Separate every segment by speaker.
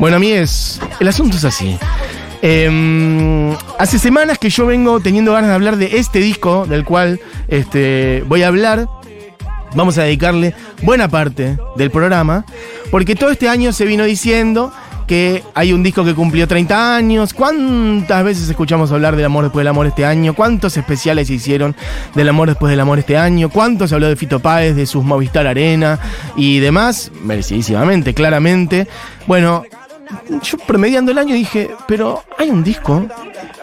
Speaker 1: Bueno, a mí es. El asunto es así. Em, hace semanas que yo vengo teniendo ganas de hablar de este disco, del cual este, voy a hablar. Vamos a dedicarle buena parte del programa, porque todo este año se vino diciendo que hay un disco que cumplió 30 años. ¿Cuántas veces escuchamos hablar del amor después del amor este año? ¿Cuántos especiales se hicieron del amor después del amor este año? ¿Cuánto se habló de Fito Páez, de sus Movistar Arena y demás? Merecidísimamente, claramente. Bueno, yo promediando el año dije, pero hay un disco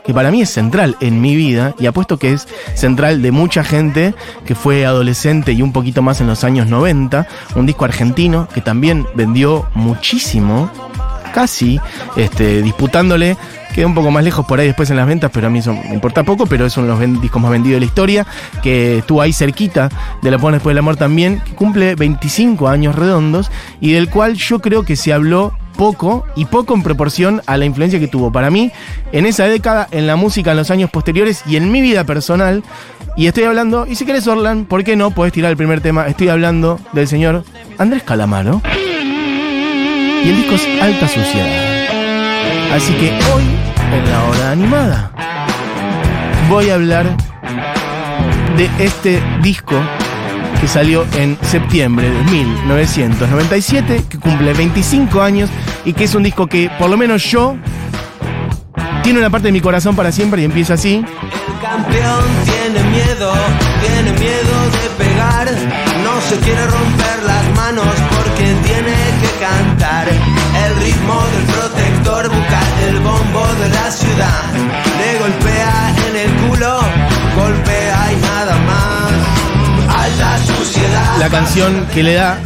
Speaker 1: que para mí es central en mi vida y apuesto que es central de mucha gente que fue adolescente y un poquito más en los años 90, un disco argentino que también vendió muchísimo, casi este, disputándole queda un poco más lejos por ahí después en las ventas, pero a mí eso me importa poco, pero es uno de los discos más vendidos de la historia, que estuvo ahí cerquita de La Pone Después del Amor también, que cumple 25 años redondos y del cual yo creo que se habló poco y poco en proporción a la influencia que tuvo para mí en esa década, en la música en los años posteriores y en mi vida personal. Y estoy hablando, y si querés Orlan, ¿por qué no? Podés tirar el primer tema. Estoy hablando del señor Andrés Calamaro. Y el disco es Alta Suciedad. Así que hoy, en la hora animada, voy a hablar de este disco que salió en septiembre de 1997, que cumple 25 años y que es un disco que, por lo menos yo, tiene una parte de mi corazón para siempre y empieza así.
Speaker 2: El campeón tiene miedo, tiene miedo de pegar, no se quiere romper las manos porque tiene que cantar. El ritmo del protector bucal, el bombo de la ciudad, le golpea en el culo,
Speaker 1: La canción que le da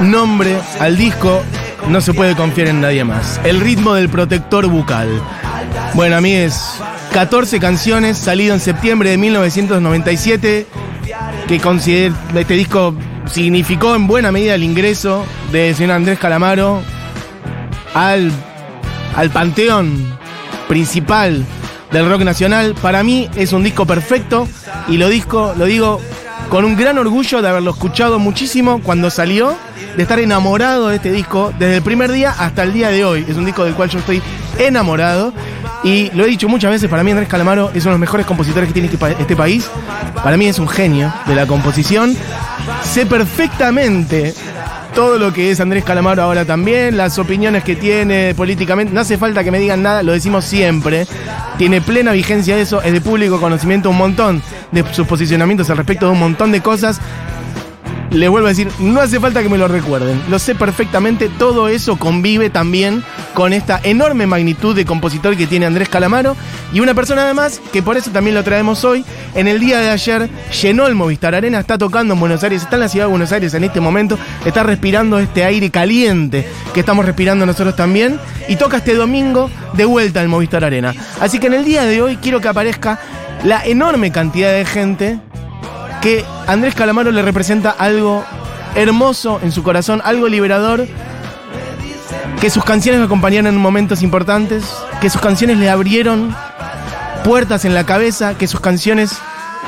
Speaker 1: nombre al disco No se puede confiar en nadie más. El ritmo del protector bucal. Bueno, a mí es 14 canciones, salido en septiembre de 1997, que este disco significó en buena medida el ingreso del señor Andrés Calamaro al, al panteón principal del rock nacional. Para mí es un disco perfecto y lo, disco, lo digo con un gran orgullo de haberlo escuchado muchísimo cuando salió, de estar enamorado de este disco desde el primer día hasta el día de hoy. Es un disco del cual yo estoy enamorado y lo he dicho muchas veces, para mí Andrés Calamaro es uno de los mejores compositores que tiene este, este país. Para mí es un genio de la composición. Sé perfectamente todo lo que es Andrés Calamaro ahora también, las opiniones que tiene políticamente. No hace falta que me digan nada, lo decimos siempre. Tiene plena vigencia eso, es de público conocimiento un montón de sus posicionamientos al respecto de un montón de cosas. Les vuelvo a decir, no hace falta que me lo recuerden. Lo sé perfectamente, todo eso convive también con esta enorme magnitud de compositor que tiene Andrés Calamaro. Y una persona además, que por eso también lo traemos hoy, en el día de ayer llenó el Movistar Arena, está tocando en Buenos Aires, está en la ciudad de Buenos Aires en este momento, está respirando este aire caliente que estamos respirando nosotros también. Y toca este domingo de vuelta al Movistar Arena. Así que en el día de hoy quiero que aparezca la enorme cantidad de gente que Andrés Calamaro le representa algo hermoso en su corazón, algo liberador, que sus canciones lo acompañaron en momentos importantes, que sus canciones le abrieron puertas en la cabeza, que sus canciones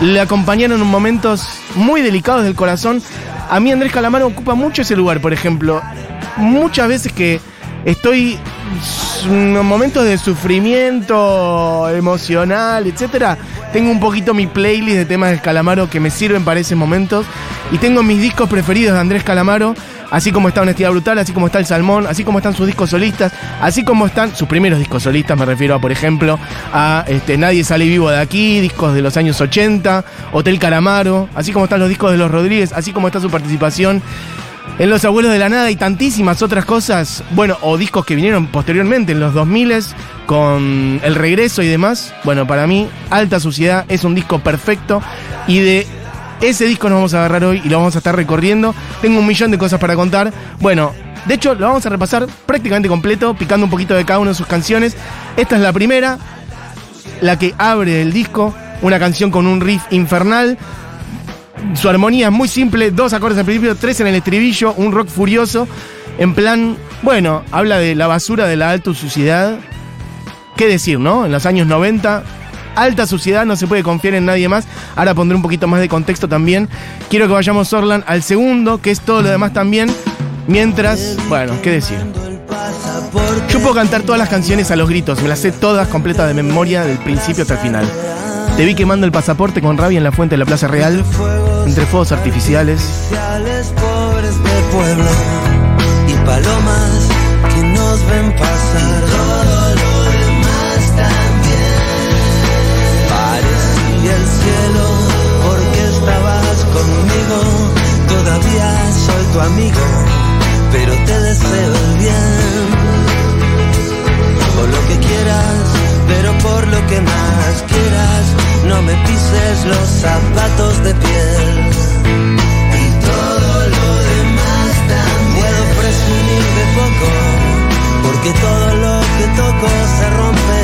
Speaker 1: le acompañaron en momentos muy delicados del corazón. A mí Andrés Calamaro ocupa mucho ese lugar, por ejemplo. Muchas veces que estoy en momentos de sufrimiento emocional, etcétera, tengo un poquito mi playlist de temas de Calamaro que me sirven para esos momentos. Y tengo mis discos preferidos de Andrés Calamaro, así como está Honestidad Brutal, así como está El Salmón, así como están sus discos solistas, así como están sus primeros discos solistas, me refiero a, por ejemplo, a este, Nadie sale vivo de aquí, discos de los años 80, Hotel Calamaro, así como están los discos de los Rodríguez, así como está su participación en Los Abuelos de la Nada y tantísimas otras cosas, bueno, o discos que vinieron posteriormente en los 2000 con El Regreso y demás. Bueno, para mí, Alta Suciedad es un disco perfecto y de ese disco nos vamos a agarrar hoy y lo vamos a estar recorriendo. Tengo un millón de cosas para contar. Bueno, de hecho, lo vamos a repasar prácticamente completo, picando un poquito de cada una de sus canciones. Esta es la primera, la que abre el disco, una canción con un riff infernal. Su armonía es muy simple, dos acordes al principio, tres en el estribillo, un rock furioso. En plan, bueno, habla de la basura de la alta suciedad. ¿Qué decir, no? En los años 90, alta suciedad, no se puede confiar en nadie más. Ahora pondré un poquito más de contexto también. Quiero que vayamos, Orlan, al segundo, que es todo lo demás también. Mientras, bueno, ¿qué decir? Yo puedo cantar todas las canciones a los gritos, me las sé todas completas de memoria del principio hasta el final. Te vi quemando el pasaporte con rabia en la fuente de la Plaza Real, entre fuegos artificiales.
Speaker 2: pobres de pueblo y palomas que nos ven pasar. todo lo demás también. Parecía el cielo porque estabas conmigo. Todavía soy tu amigo, pero te deseo el bien. Por lo que quieras, pero por lo que más quieras, no me pises los zapatos de piel. Y todo lo demás también puedo presumir de poco, porque todo lo que toco se rompe.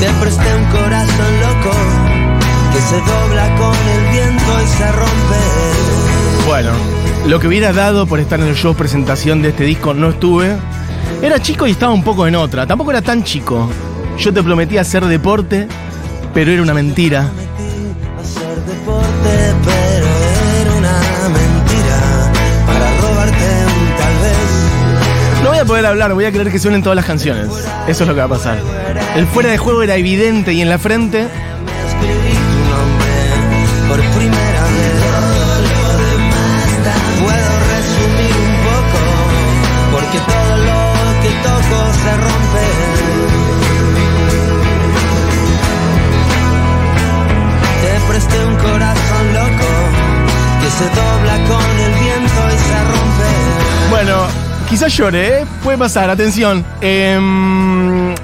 Speaker 2: Te presté un corazón loco que se dobla con el viento y se rompe.
Speaker 1: Bueno, lo que hubiera dado por estar en el show presentación de este disco no estuve. Era chico y estaba un poco en otra. Tampoco era tan chico. Yo te prometí hacer deporte, pero era una mentira. No voy a poder hablar, voy a querer que suenen todas las canciones. Eso es lo que va a pasar. El fuera de juego era evidente y en la frente
Speaker 2: por primera vez. Te presté un corazón loco que se dobla con el viento y se rompe.
Speaker 1: Bueno, quizás llore, ¿eh? Puede pasar, atención. Em,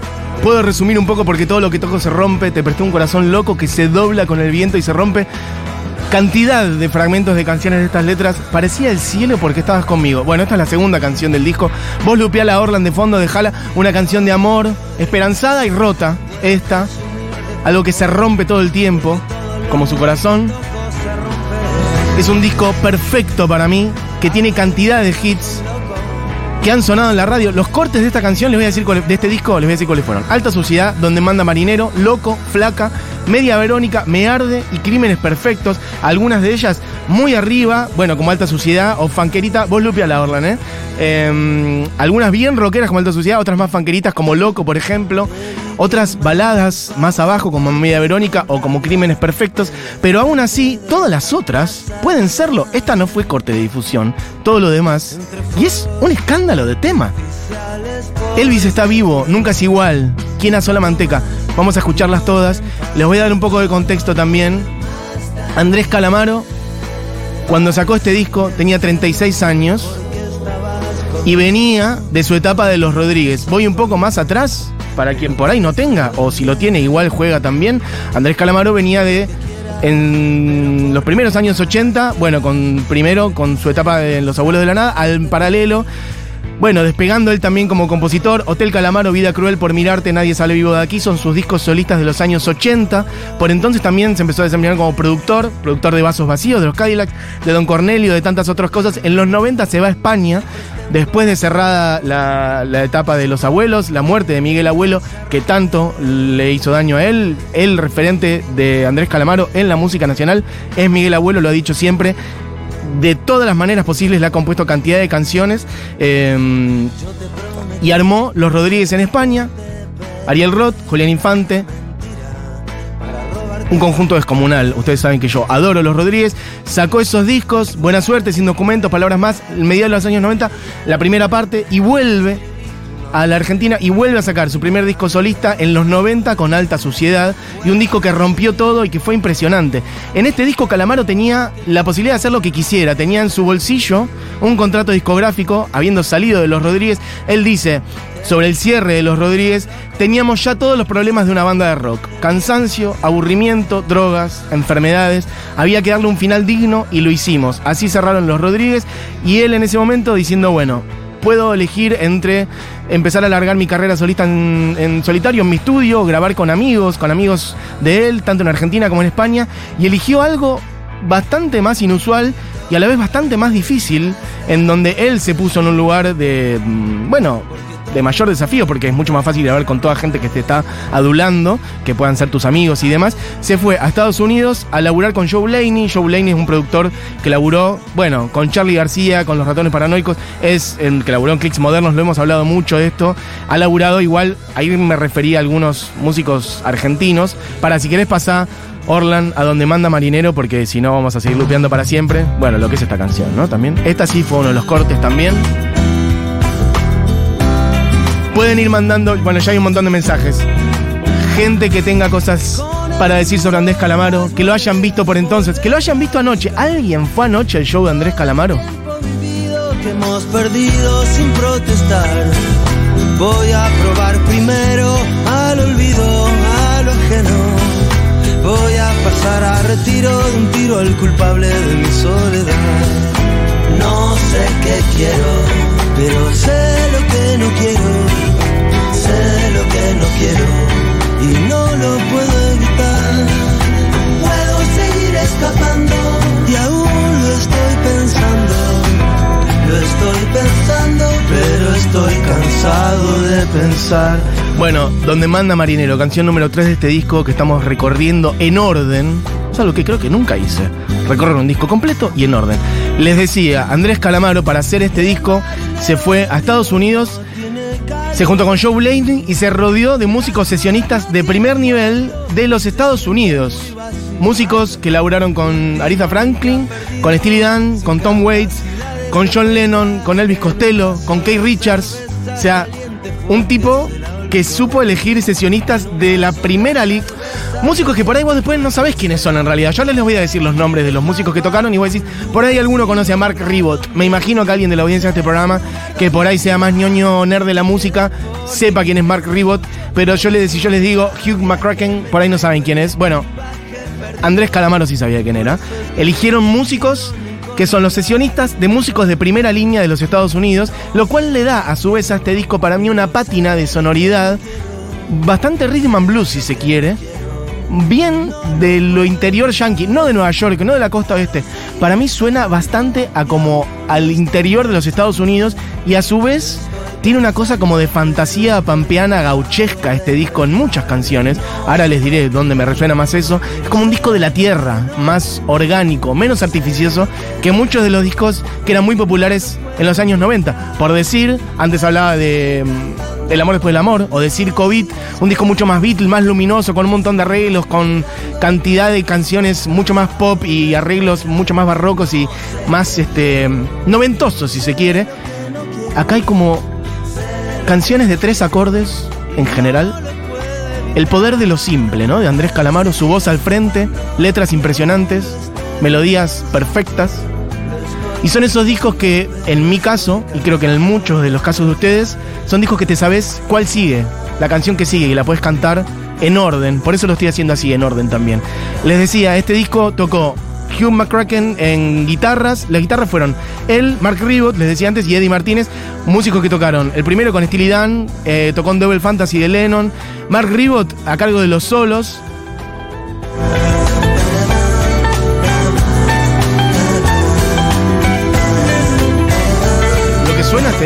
Speaker 1: puedo resumir un poco porque todo lo que toco se rompe. Te presté un corazón loco que se dobla con el viento y se rompe. Cantidad de fragmentos de canciones de estas letras. Parecía el cielo porque estabas conmigo. Bueno, esta es la segunda canción del disco. Vos lupeá la Orland de fondo, dejala una canción de amor, esperanzada y rota. Esta. Algo que se rompe todo el tiempo, como su corazón. Es un disco perfecto para mí, que tiene cantidad de hits que han sonado en la radio. Los cortes de esta canción, les voy a decir de este disco, les voy a decir cuáles fueron. Alta Suciedad, Donde Manda Marinero, Loco, Flaca, Media Verónica, Me Arde y Crímenes Perfectos. Algunas de ellas muy arriba, bueno, como Alta Suciedad o Fanquerita. Vos Lupia la Orlan, ¿eh? Em, algunas bien rockeras como Alta Suciedad, otras más fanqueritas como Loco, por ejemplo. Otras baladas más abajo como Media Verónica o como Crímenes Perfectos. Pero aún así, todas las otras pueden serlo. Esta no fue corte de difusión, todo lo demás. Y es un escándalo de tema. Elvis está vivo, nunca es igual. ¿Quién asó la manteca? Vamos a escucharlas todas. Les voy a dar un poco de contexto también. Andrés Calamaro, cuando sacó este disco, tenía 36 años y venía de su etapa de los Rodríguez. Voy un poco más atrás, para quien por ahí no tenga, o si lo tiene, igual juega también. Andrés Calamaro venía de. En los primeros años 80, bueno, con primero con su etapa de Los Abuelos de la Nada, al paralelo, bueno, despegando él también como compositor, Hotel Calamaro, Vida Cruel por Mirarte, Nadie Sale Vivo de Aquí, son sus discos solistas de los años 80. Por entonces también se empezó a desempeñar como productor, productor de Vasos Vacíos, de los Cadillacs, de Don Cornelio, de tantas otras cosas. En los 90 se va a España, después de cerrada la, etapa de los abuelos, la muerte de Miguel Abuelo, que tanto le hizo daño a él. El referente de Andrés Calamaro en la música nacional es Miguel Abuelo, lo ha dicho siempre de todas las maneras posibles le ha compuesto cantidad de canciones eh, y armó Los Rodríguez en España, Ariel Roth, Julián Infante, un conjunto descomunal. Ustedes saben que yo adoro Los Rodríguez. Sacó esos discos, Buena Suerte, Sin Documentos, Palabras Más, mediados de los años 90, la primera parte, y vuelve a la Argentina y vuelve a sacar su primer disco solista en los 90 con alta suciedad y un disco que rompió todo y que fue impresionante. En este disco Calamaro tenía la posibilidad de hacer lo que quisiera, tenía en su bolsillo un contrato discográfico, habiendo salido de Los Rodríguez, él dice, sobre el cierre de Los Rodríguez, teníamos ya todos los problemas de una banda de rock, cansancio, aburrimiento, drogas, enfermedades, había que darle un final digno y lo hicimos. Así cerraron Los Rodríguez y él en ese momento diciendo, bueno, puedo elegir entre empezar a alargar mi carrera solista en, en, solitario en mi estudio, grabar con amigos, con amigos de él, tanto en Argentina como en España, y eligió algo bastante más inusual y a la vez bastante más difícil, en donde él se puso en un lugar de, bueno, de mayor desafío, porque es mucho más fácil grabar con toda gente que te está adulando, que puedan ser tus amigos y demás, se fue a Estados Unidos a laburar con Joe Blaney. Joe Blaney es un productor que laburó, bueno, con Charlie García, con los ratones paranoicos, es el que laburó en Clicks Modernos, lo hemos hablado mucho de esto. Ha laburado igual, ahí me refería a algunos músicos argentinos, para si querés pasar Orlan, a donde manda Marinero, porque si no vamos a seguir lupeando para siempre. Bueno, lo que es esta canción, ¿no? También. Esta sí fue uno de los cortes también. Pueden ir mandando, bueno, ya hay un montón de mensajes. Gente que tenga cosas para decir sobre Andrés Calamaro, que lo hayan visto por entonces, que lo hayan visto anoche. ¿Alguien fue anoche al show de Andrés Calamaro?
Speaker 2: que hemos perdido sin protestar. Voy a probar primero al olvido, a lo ajeno. Voy a pasar a retiro de un tiro al culpable de mi soledad. No sé qué quiero, pero sé lo que no quiero. Que no quiero y no lo puedo evitar. Puedo seguir escapando y aún lo estoy pensando. Lo estoy pensando, pero estoy cansado de pensar.
Speaker 1: Bueno, donde manda Marinero, canción número 3 de este disco que estamos recorriendo en orden. Es algo que creo que nunca hice. Recorrer un disco completo y en orden. Les decía, Andrés Calamaro para hacer este disco se fue a Estados Unidos, se juntó con Joe Blaney y se rodeó de músicos sesionistas de primer nivel de los Estados Unidos. Músicos que laburaron con Aretha Franklin, con Steely Dan, con Tom Waits, con John Lennon, con Elvis Costello, con Keith Richards. O sea, un tipo que supo elegir sesionistas de la primera liga. Músicos que por ahí vos después no sabés quiénes son en realidad. Yo les voy a decir los nombres de los músicos que tocaron y vos decís, por ahí alguno conoce a Mark Ribot. Me imagino que alguien de la audiencia de este programa, que por ahí sea más ñoño nerd de la música, sepa quién es Mark Ribot. Pero yo les, si yo les digo Hugh McCracken, por ahí no saben quién es. Bueno, Andrés Calamaro sí sabía quién era. Eligieron músicos que son los sesionistas de músicos de primera línea de los Estados Unidos, lo cual le da a su vez a este disco para mí una pátina de sonoridad bastante rhythm and blues si se quiere, bien de lo interior yankee, no de Nueva York, no de la costa oeste. Para mí suena bastante a como al interior de los Estados Unidos y a su vez tiene una cosa como de fantasía pampeana gauchesca este disco en muchas canciones. Ahora les diré dónde me resuena más eso. Es como un disco de la tierra, más orgánico, menos artificioso que muchos de los discos que eran muy populares en los años 90. Por decir, antes hablaba de mm, El amor después del amor, o decir COVID, un disco mucho más Beatle, más luminoso, con un montón de arreglos, con cantidad de canciones mucho más pop y arreglos mucho más barrocos y más este noventosos, si se quiere. Acá hay como canciones de tres acordes en general. El poder de lo simple, ¿no? De Andrés Calamaro, su voz al frente, letras impresionantes, melodías perfectas. Y son esos discos que, en mi caso, y creo que en muchos de los casos de ustedes, son discos que te sabes cuál sigue, la canción que sigue, y la puedes cantar en orden. Por eso lo estoy haciendo así, en orden también. Les decía, este disco tocó Hugh McCracken en guitarras. Las guitarras fueron él, Mark Ribot, les decía antes, y Eddie Martínez, músicos que tocaron. El primero con Steely Dan, eh, tocó en Double Fantasy de Lennon. Mark Ribot a cargo de los solos.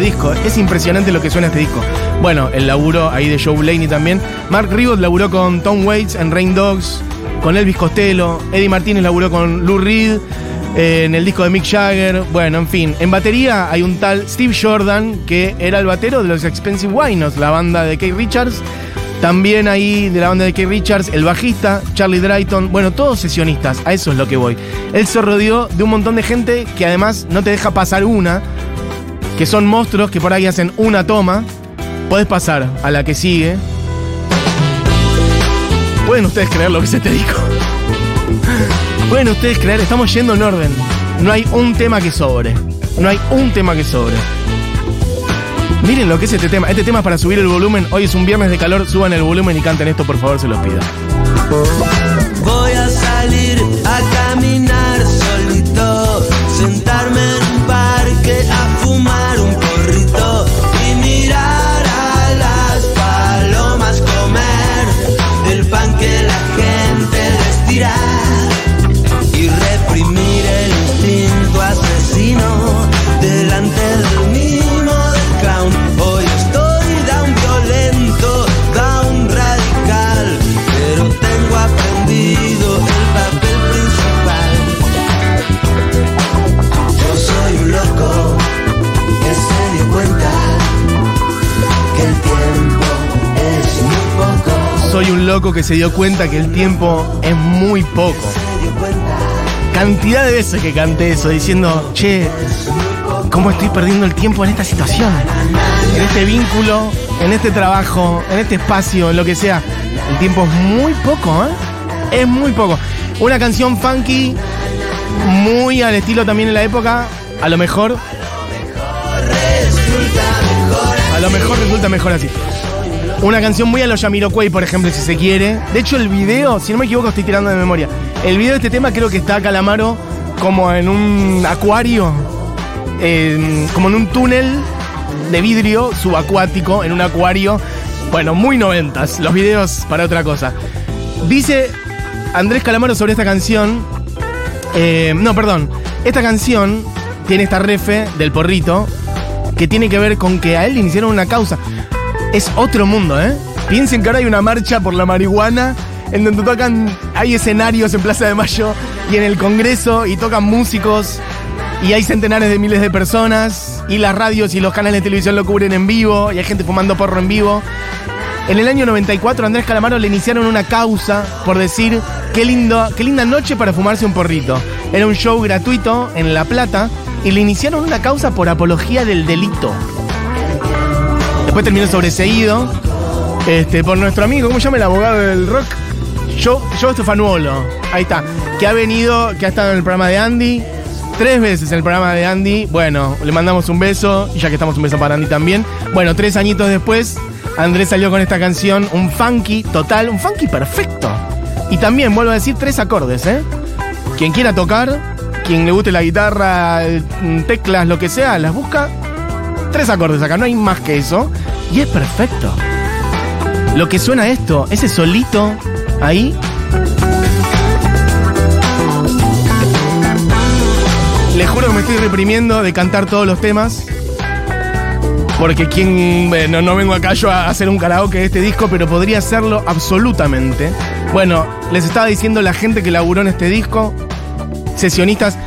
Speaker 1: Este disco, es impresionante lo que suena este disco. Bueno, el laburo ahí de Joe Blaney también. Mark Ribot laburó con Tom Waits en Rain Dogs con Elvis Costello, Eddie Martínez laburó con Lou Reed, eh, en el disco de Mick Jagger, bueno, en fin. En batería hay un tal Steve Jordan, que era el batero de los Expensive Winos, la banda de Keith Richards. También ahí de la banda de Keith Richards, el bajista, Charlie Drayton, bueno, todos sesionistas, a eso es lo que voy. Él se rodeó de un montón de gente que además no te deja pasar una, que son monstruos que por ahí hacen una toma. Puedes pasar a la que sigue, ¿Pueden ustedes creer lo que es este disco? ¿Pueden ustedes creer? Estamos yendo en orden. No hay un tema que sobre. No hay un tema que sobre. Miren lo que es este tema. Este tema es para subir el volumen. Hoy es un viernes de calor. Suban el volumen y canten esto, por favor, se los pido. Soy un loco que se dio cuenta que el tiempo es muy poco. Cantidad de veces que canté eso diciendo, che, ¿cómo estoy perdiendo el tiempo en esta situación? En este vínculo, en este trabajo, en este espacio, en lo que sea. El tiempo es muy poco, ¿eh? Es muy poco. Una canción funky, muy al estilo también en la época, a lo mejor. A lo mejor resulta mejor así. Una canción muy a los Yamiroquai, por ejemplo, si se quiere. De hecho, el video, si no me equivoco, estoy tirando de memoria. El video de este tema creo que está Calamaro como en un acuario, como en un túnel de vidrio subacuático, en un acuario. Bueno, muy noventas. Los videos para otra cosa. Dice Andrés Calamaro sobre esta canción. Eh, no, perdón. Esta canción tiene esta refe del porrito que tiene que ver con que a él le iniciaron una causa es otro mundo, ¿eh? Piensen que ahora hay una marcha por la marihuana en donde tocan, hay escenarios en Plaza de Mayo y en el Congreso y tocan músicos y hay centenares de miles de personas y las radios y los canales de televisión lo cubren en vivo y hay gente fumando porro en vivo. En el año 94 Andrés Calamaro le iniciaron una causa por decir qué, lindo, qué linda noche para fumarse un porrito. Era un show gratuito en La Plata y le iniciaron una causa por apología del delito. Después terminó sobreseído este, por nuestro amigo, ¿cómo se llama el abogado del rock? Yo, yo Stefanuolo. Ahí está. Que ha venido, que ha estado en el programa de Andy. Tres veces en el programa de Andy. Bueno, le mandamos un beso. Y ya que estamos un beso para Andy también. Bueno, tres añitos después, Andrés salió con esta canción. Un funky total, un funky perfecto. Y también, vuelvo a decir, tres acordes, ¿eh? Quien quiera tocar, quien le guste la guitarra, teclas, lo que sea, las busca Tres acordes acá, no hay más que eso. Y es perfecto. Lo que suena esto, ese solito ahí. Les juro que me estoy reprimiendo de cantar todos los temas. Porque quien. Bueno, no vengo acá yo a hacer un karaoke de este disco, pero podría hacerlo absolutamente. Bueno, les estaba diciendo la gente que laburó en este disco. Sesionistas,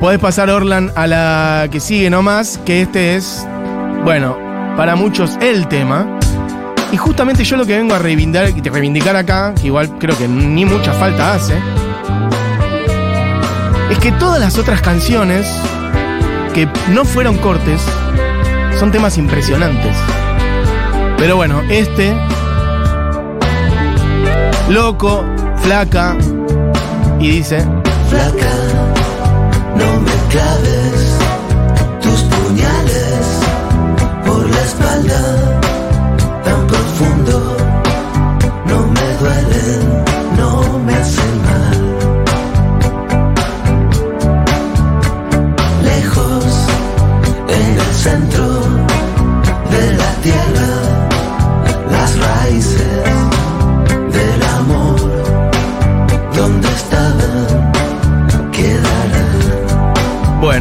Speaker 1: podés pasar Orlan a la que sigue nomás, que este es bueno, para muchos el tema. Y justamente yo lo que vengo a reivindicar, reivindicar acá, que igual creo que ni mucha falta hace, es que todas las otras canciones que no fueron cortes son temas impresionantes. Pero bueno, este, loco, flaca, y dice, flaca, no me claves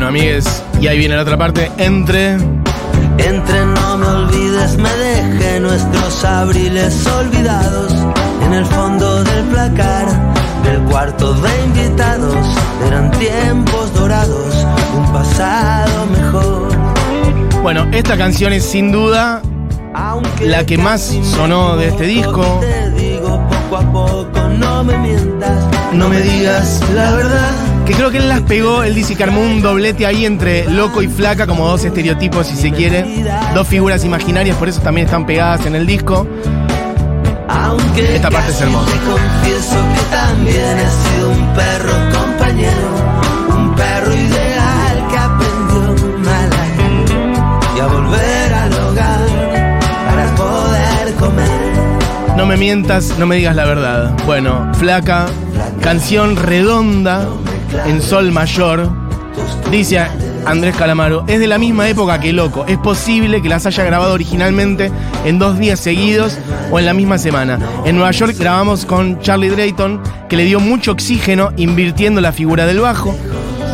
Speaker 1: amigues, y ahí viene la otra parte, entre entre no me olvides, me dejé nuestros abriles olvidados en el fondo del placar del cuarto de invitados. Eran tiempos dorados, un pasado mejor. Bueno, esta canción es sin duda la que más sonó de este disco. Te digo poco a poco, no me mientas, no me digas la verdad que creo que él las pegó, él dice que armó un doblete ahí entre loco y flaca, como dos estereotipos si se quiere, dos figuras imaginarias, por eso también están pegadas en el disco. Esta parte es hermosa. confieso que también he sido un perro compañero, un perro ideal que aprendió mal y a volver al hogar para poder comer. No me mientas, no me digas la verdad. Bueno, flaca, canción redonda en Sol Mayor. Dice Andrés Calamaro, es de la misma época que Loco. Es posible que las haya grabado originalmente en dos días seguidos o en la misma semana. En Nueva York grabamos con Charlie Drayton, que le dio mucho oxígeno invirtiendo la figura del bajo.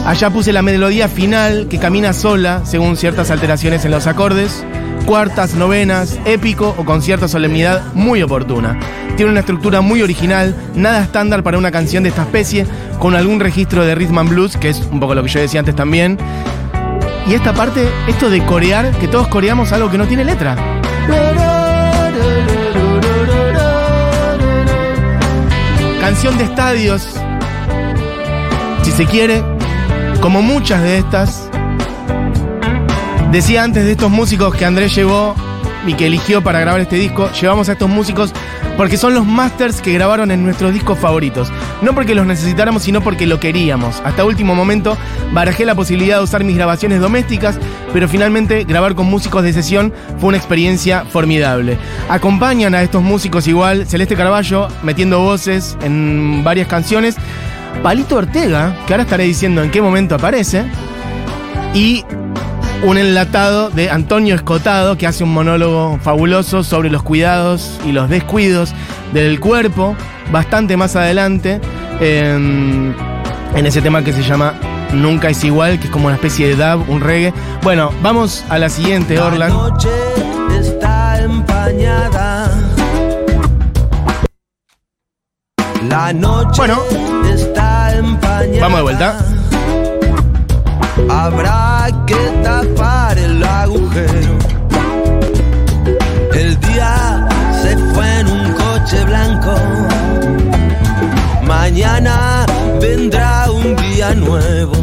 Speaker 1: Allá puse la melodía final, que camina sola, según ciertas alteraciones en los acordes cuartas, novenas, épico o con cierta solemnidad muy oportuna. Tiene una estructura muy original, nada estándar para una canción de esta especie, con algún registro de rhythm and blues, que es un poco lo que yo decía antes también. Y esta parte, esto de corear, que todos coreamos algo que no tiene letra. canción de estadios, si se quiere, como muchas de estas. Decía antes de estos músicos que Andrés llevó y que eligió para grabar este disco, llevamos a estos músicos porque son los masters que grabaron en nuestros discos favoritos. No porque los necesitáramos, sino porque lo queríamos. Hasta último momento barajé la posibilidad de usar mis grabaciones domésticas, pero finalmente grabar con músicos de sesión fue una experiencia formidable. Acompañan a estos músicos igual Celeste Carballo metiendo voces en varias canciones, Palito Ortega, que ahora estaré diciendo en qué momento aparece, y un enlatado de Antonio Escotado que hace un monólogo fabuloso sobre los cuidados y los descuidos del cuerpo, bastante más adelante, en, en ese tema que se llama Nunca es igual, que es como una especie de dub, un reggae. Bueno, vamos a la siguiente, Orlan.
Speaker 2: La noche está empañada. La noche
Speaker 1: Bueno.
Speaker 2: está empañada.
Speaker 1: Vamos de vuelta.
Speaker 2: Habrá que tapar el agujero. El día se fue en un coche blanco. Mañana vendrá un día nuevo.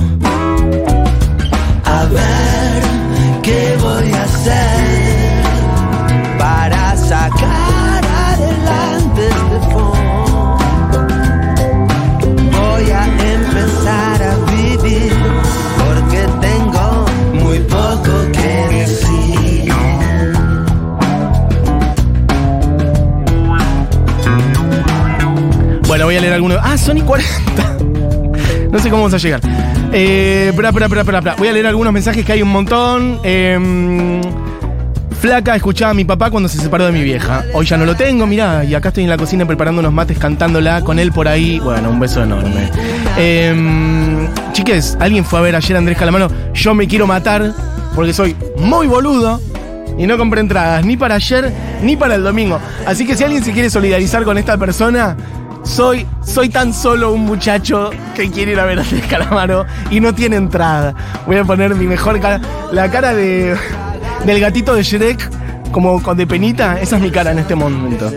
Speaker 1: Bueno, voy a leer algunos. Ah, Sony 40. No sé cómo vamos a llegar. Eh, espera, espera, espera. Voy a leer algunos mensajes que hay un montón. Eh, Flaca escuchaba a mi papá cuando se separó de mi vieja. Hoy ya no lo tengo, mirá, y acá estoy en la cocina preparando unos mates cantándola con él por ahí. Bueno, un beso enorme. Eh, chiques, alguien fue a ver ayer a Andrés Calamano. Yo me quiero matar porque soy muy boludo y no compré entradas ni para ayer ni para el domingo. Así que si alguien se quiere solidarizar con esta persona, soy, soy tan solo un muchacho que quiere ir a ver a Andrés Calamaro y no tiene entrada. Voy a poner mi mejor cara, la cara de del gatito de Shrek, como de penita, esa es mi cara en este momento.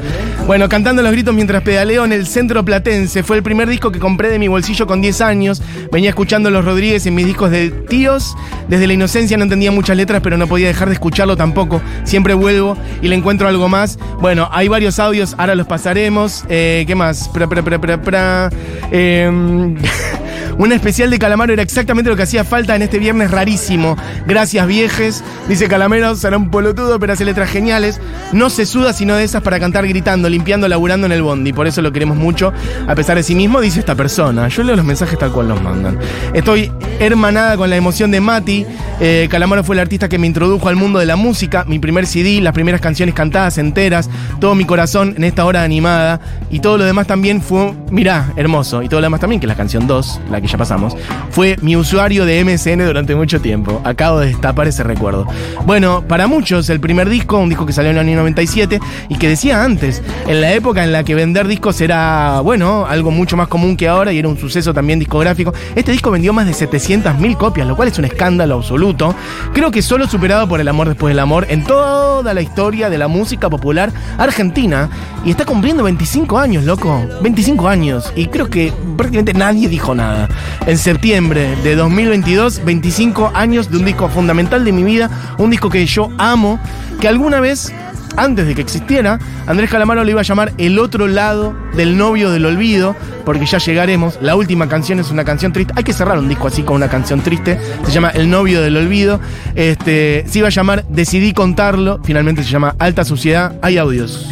Speaker 1: Bueno, cantando los gritos mientras pedaleo en el centro platense, fue el primer disco que compré de mi bolsillo con 10 años. Venía escuchando Los Rodríguez en mis discos de tíos. Desde la inocencia no entendía muchas letras, pero no podía dejar de escucharlo tampoco. Siempre vuelvo y le encuentro algo más. Bueno, hay varios audios, ahora los pasaremos. Eh, ¿Qué más? Pra. Em, Un especial de Calamaro era exactamente lo que hacía falta en este viernes rarísimo. Gracias, viejes. Dice Calamero, será un polotudo, pero hace letras geniales. No se suda sino de esas para cantar gritando, limpiando, laburando en el bondi. Por eso lo queremos mucho, a pesar de sí mismo, dice esta persona. Yo leo los mensajes tal cual los mandan. Estoy hermanada con la emoción de Mati. Eh, Calamaro fue el artista que me introdujo al mundo de la música. Mi primer CD, las primeras canciones cantadas enteras, todo mi corazón en esta hora animada. Y todo lo demás también fue, mirá, hermoso. Y todo lo demás también, que es la canción 2, la que ya pasamos, fue mi usuario de MSN durante mucho tiempo. Acabo de destapar ese recuerdo. Bueno, para muchos, el primer disco, un disco que salió en el año 97 y que decía antes, en la época en la que vender discos era, bueno, algo mucho más común que ahora y era un suceso también discográfico. Este disco vendió más de 700.000 copias, lo cual es un escándalo absoluto. Creo que solo superado por El Amor Después del Amor en toda la historia de la música popular argentina. Y está cumpliendo 25 años, loco. 25 años. Y creo que prácticamente nadie dijo nada. En septiembre de 2022, 25 años de un disco fundamental de mi vida, un disco que yo amo, que alguna vez, antes de que existiera, Andrés Calamaro le iba a llamar El otro lado del novio del olvido, porque ya llegaremos. La última canción es una canción triste. Hay que cerrar un disco así con una canción triste. Se llama El novio del olvido. Este, se iba a llamar Decidí contarlo. Finalmente se llama Alta Suciedad. Hay audios.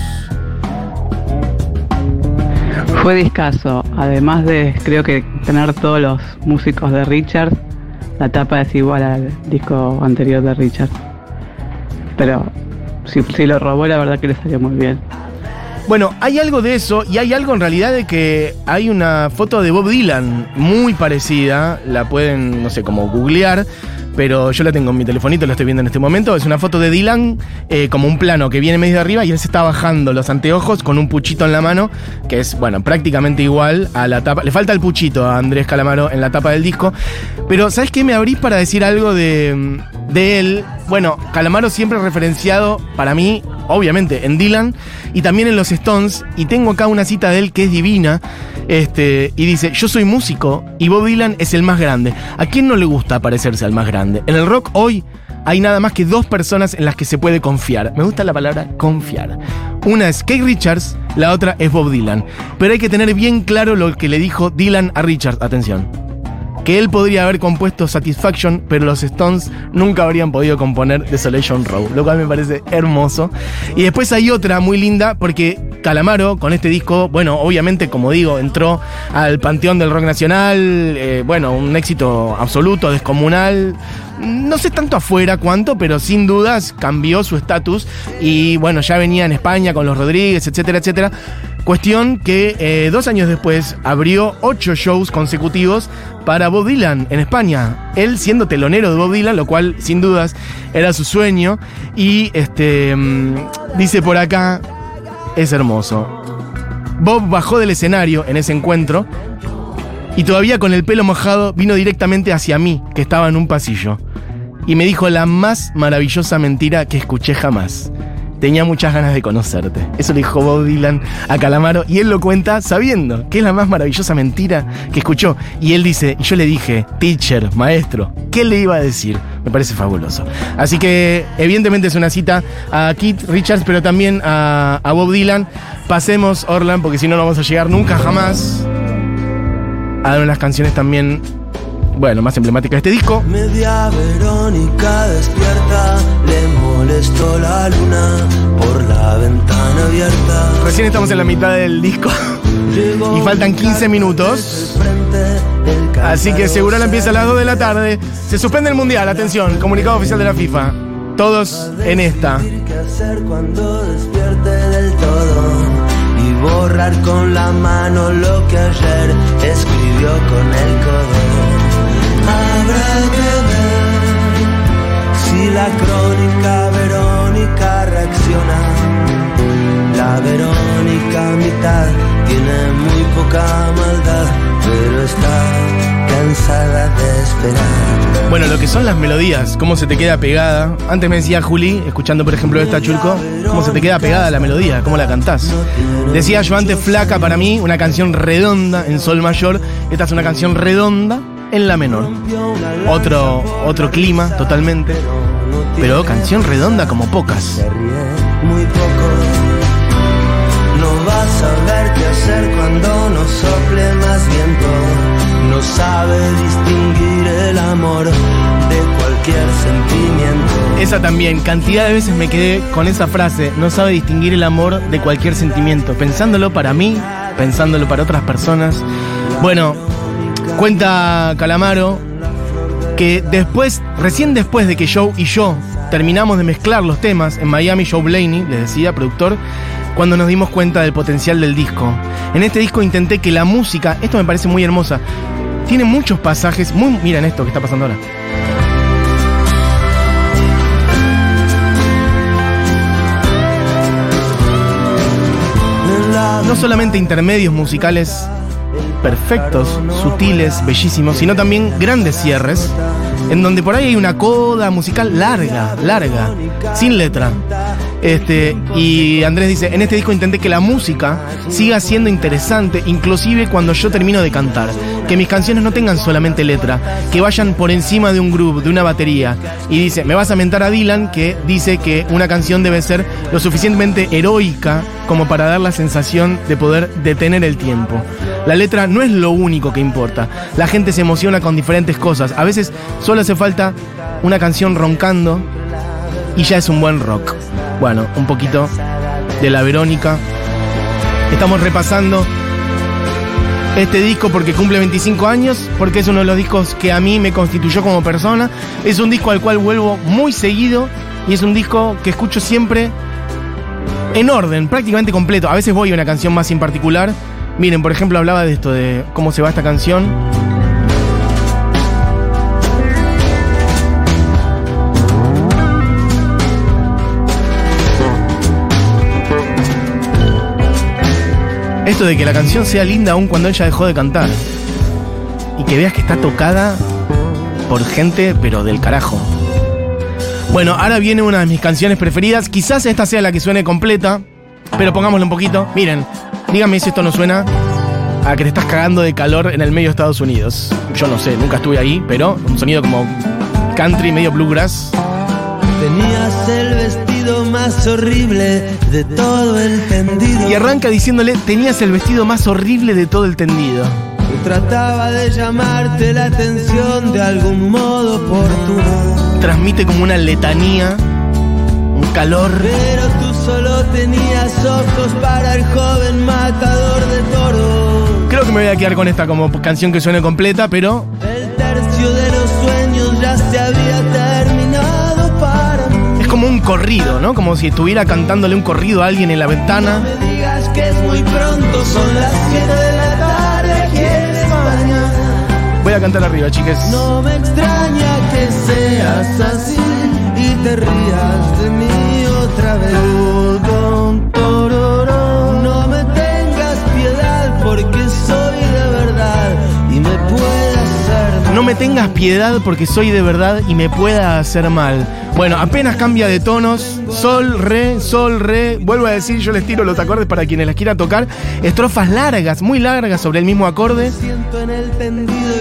Speaker 3: Fue discaso, además de creo que tener todos los músicos de Richard, la tapa es igual al disco anterior de Richard. Pero si, si lo robó la verdad que le salió muy bien.
Speaker 1: Bueno, hay algo de eso y hay algo en realidad de que hay una foto de Bob Dylan muy parecida, la pueden, no sé, como googlear, pero yo la tengo en mi telefonito, la estoy viendo en este momento. Es una foto de Dylan eh, como un plano que viene medio de arriba y él se está bajando los anteojos con un puchito en la mano, que es, bueno, prácticamente igual a la tapa. Le falta el puchito a Andrés Calamaro en la tapa del disco. Pero, ¿sabes qué? Me abrí para decir algo de, de él. Bueno, Calamaro siempre referenciado para mí obviamente, en Dylan y también en los Stones. Y tengo acá una cita de él que es divina. Este, y dice: Yo soy músico y Bob Dylan es el más grande. ¿A quién no le gusta parecerse al más grande? En el rock hoy hay nada más que dos personas en las que se puede confiar. Me gusta la palabra confiar. Una es Kate Richards, la otra es Bob Dylan. Pero hay que tener bien claro lo que le dijo Dylan a Richards. Atención que él podría haber compuesto Satisfaction, pero los Stones nunca habrían podido componer Desolation Row, lo cual me parece hermoso. Y después hay otra muy linda, porque Calamaro con este disco, bueno, obviamente, como digo, entró al panteón del rock nacional, eh, bueno, un éxito absoluto, descomunal. No sé tanto afuera cuánto, pero sin dudas cambió su estatus y bueno, ya venía en España con los Rodríguez, etcétera, etcétera. Cuestión que eh, dos años después abrió ocho shows consecutivos para Bob Dylan en España. Él siendo telonero de Bob Dylan, lo cual sin dudas era su sueño. Y este mm, dice por acá, es hermoso. Bob bajó del escenario en ese encuentro y todavía con el pelo mojado vino directamente hacia mí, que estaba en un pasillo. Y me dijo la más maravillosa mentira que escuché jamás tenía muchas ganas de conocerte. Eso le dijo Bob Dylan a Calamaro y él lo cuenta sabiendo que es la más maravillosa mentira que escuchó. Y él dice, y yo le dije, teacher, maestro, ¿qué le iba a decir? Me parece fabuloso. Así que evidentemente es una cita a Keith Richards, pero también a, a Bob Dylan. Pasemos, Orlan, porque si no, no vamos a llegar nunca jamás a dar unas canciones también bueno, más emblemática de este disco.
Speaker 2: Media Verónica despierta, molestó la luna por la ventana abierta.
Speaker 1: Recién estamos en la mitad del disco y faltan 15 minutos. Así que seguro la empieza a las 2 de la tarde. Se suspende el mundial, atención, comunicado oficial de la FIFA. Todos en esta.
Speaker 2: ¿Qué hacer cuando despierte del todo? Y borrar con la mano lo que ayer escribió con el codo. Habrá que ver si la crónica mitad tiene muy poca maldad, pero está cansada de esperar.
Speaker 1: Bueno, lo que son las melodías, cómo se te queda pegada. Antes me decía Juli, escuchando por ejemplo esta Chulco, cómo se te queda pegada la melodía, cómo la cantás. Decía yo antes, Flaca para mí, una canción redonda en sol mayor. Esta es una canción redonda en la menor. Otro, otro clima totalmente. Pero canción redonda como pocas.
Speaker 2: Muy poco. No sabe distinguir el amor de cualquier sentimiento.
Speaker 1: Esa también, cantidad de veces me quedé con esa frase, no sabe distinguir el amor de cualquier sentimiento, pensándolo para mí, pensándolo para otras personas. Bueno, cuenta Calamaro que después, recién después de que Joe y yo terminamos de mezclar los temas en Miami, Joe Blaney, les decía, productor, cuando nos dimos cuenta del potencial del disco. En este disco intenté que la música, esto me parece muy hermosa, tiene muchos pasajes, muy, miren esto que está pasando ahora. No solamente intermedios musicales perfectos, sutiles, bellísimos, sino también grandes cierres, en donde por ahí hay una coda musical larga, larga, sin letra. Este, y Andrés dice, en este disco intenté que la música siga siendo interesante, inclusive cuando yo termino de cantar. Que mis canciones no tengan solamente letra, que vayan por encima de un groove, de una batería. Y dice, me vas a mentar a Dylan, que dice que una canción debe ser lo suficientemente heroica como para dar la sensación de poder detener el tiempo. La letra no es lo único que importa. La gente se emociona con diferentes cosas. A veces solo hace falta una canción roncando y ya es un buen rock. Bueno, un poquito de la Verónica. Estamos repasando este disco porque cumple 25 años, porque es uno de los discos que a mí me constituyó como persona. Es un disco al cual vuelvo muy seguido y es un disco que escucho siempre en orden, prácticamente completo. A veces voy a una canción más en particular. Miren, por ejemplo, hablaba de esto, de cómo se va esta canción. Esto de que la canción sea linda aún cuando ella dejó de cantar. Y que veas que está tocada por gente, pero del carajo. Bueno, ahora viene una de mis canciones preferidas. Quizás esta sea la que suene completa, pero pongámoslo un poquito. Miren, díganme si esto no suena a que te estás cagando de calor en el medio de Estados Unidos. Yo no sé, nunca estuve ahí, pero un sonido como country, medio bluegrass.
Speaker 2: Tenías el vestido más horrible de todo el tendido.
Speaker 1: Y arranca diciéndole, tenías el vestido más horrible de todo el tendido.
Speaker 2: Trataba de llamarte la atención de algún modo oportuno.
Speaker 1: Transmite como una letanía, un calor.
Speaker 2: Pero tú solo tenías ojos para el joven matador de toros.
Speaker 1: Creo que me voy a quedar con esta como canción que suene completa, pero
Speaker 2: El tercio de los sueños ya se había
Speaker 1: como un corrido, ¿no? Como si estuviera cantándole un corrido a alguien en la ventana.
Speaker 2: No me digas que es muy pronto, son las 7 de la tarde aquí en España.
Speaker 1: Voy a cantar arriba, chiques.
Speaker 2: No me extraña que seas así y te rías de mí otra vez. No me tengas piedad porque soy de verdad y me
Speaker 1: pueda hacer mal. Bueno, apenas cambia de tonos. Sol, re, sol, re. Vuelvo a decir, yo les tiro los acordes para quienes las quieran tocar. Estrofas largas, muy largas sobre el mismo acorde.